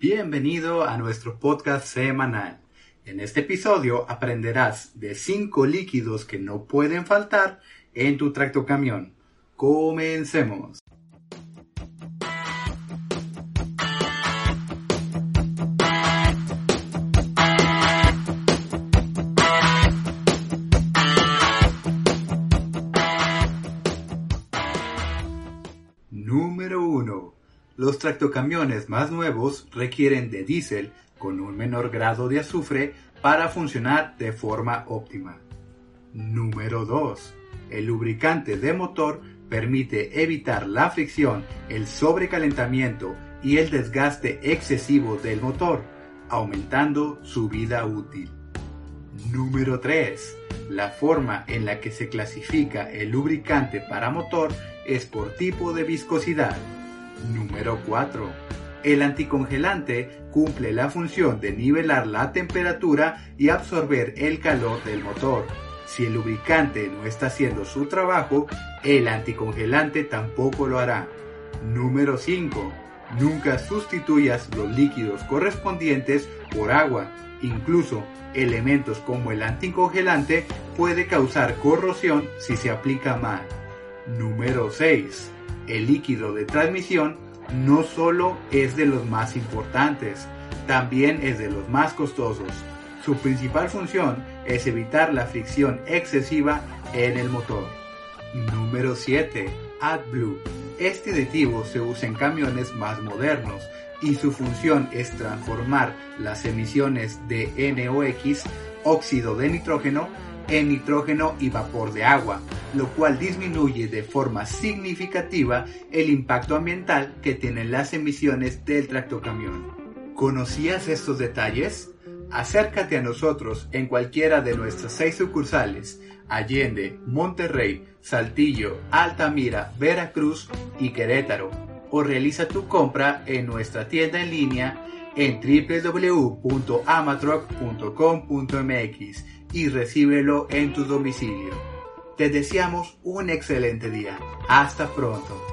Bienvenido a nuestro podcast semanal. En este episodio aprenderás de 5 líquidos que no pueden faltar en tu tractocamión. Comencemos. Los tractocamiones más nuevos requieren de diésel con un menor grado de azufre para funcionar de forma óptima. Número 2. El lubricante de motor permite evitar la fricción, el sobrecalentamiento y el desgaste excesivo del motor, aumentando su vida útil. Número 3. La forma en la que se clasifica el lubricante para motor es por tipo de viscosidad. Número 4. El anticongelante cumple la función de nivelar la temperatura y absorber el calor del motor. Si el lubricante no está haciendo su trabajo, el anticongelante tampoco lo hará. Número 5. Nunca sustituyas los líquidos correspondientes por agua. Incluso elementos como el anticongelante puede causar corrosión si se aplica mal. Número 6. El líquido de transmisión no solo es de los más importantes, también es de los más costosos. Su principal función es evitar la fricción excesiva en el motor. Número 7. AdBlue. Este aditivo se usa en camiones más modernos y su función es transformar las emisiones de NOx, óxido de nitrógeno, en nitrógeno y vapor de agua, lo cual disminuye de forma significativa el impacto ambiental que tienen las emisiones del tractocamión. ¿Conocías estos detalles? Acércate a nosotros en cualquiera de nuestras seis sucursales, Allende, Monterrey, Saltillo, Altamira, Veracruz y Querétaro, o realiza tu compra en nuestra tienda en línea en www.amatruck.com.mx y recíbelo en tu domicilio. Te deseamos un excelente día. Hasta pronto.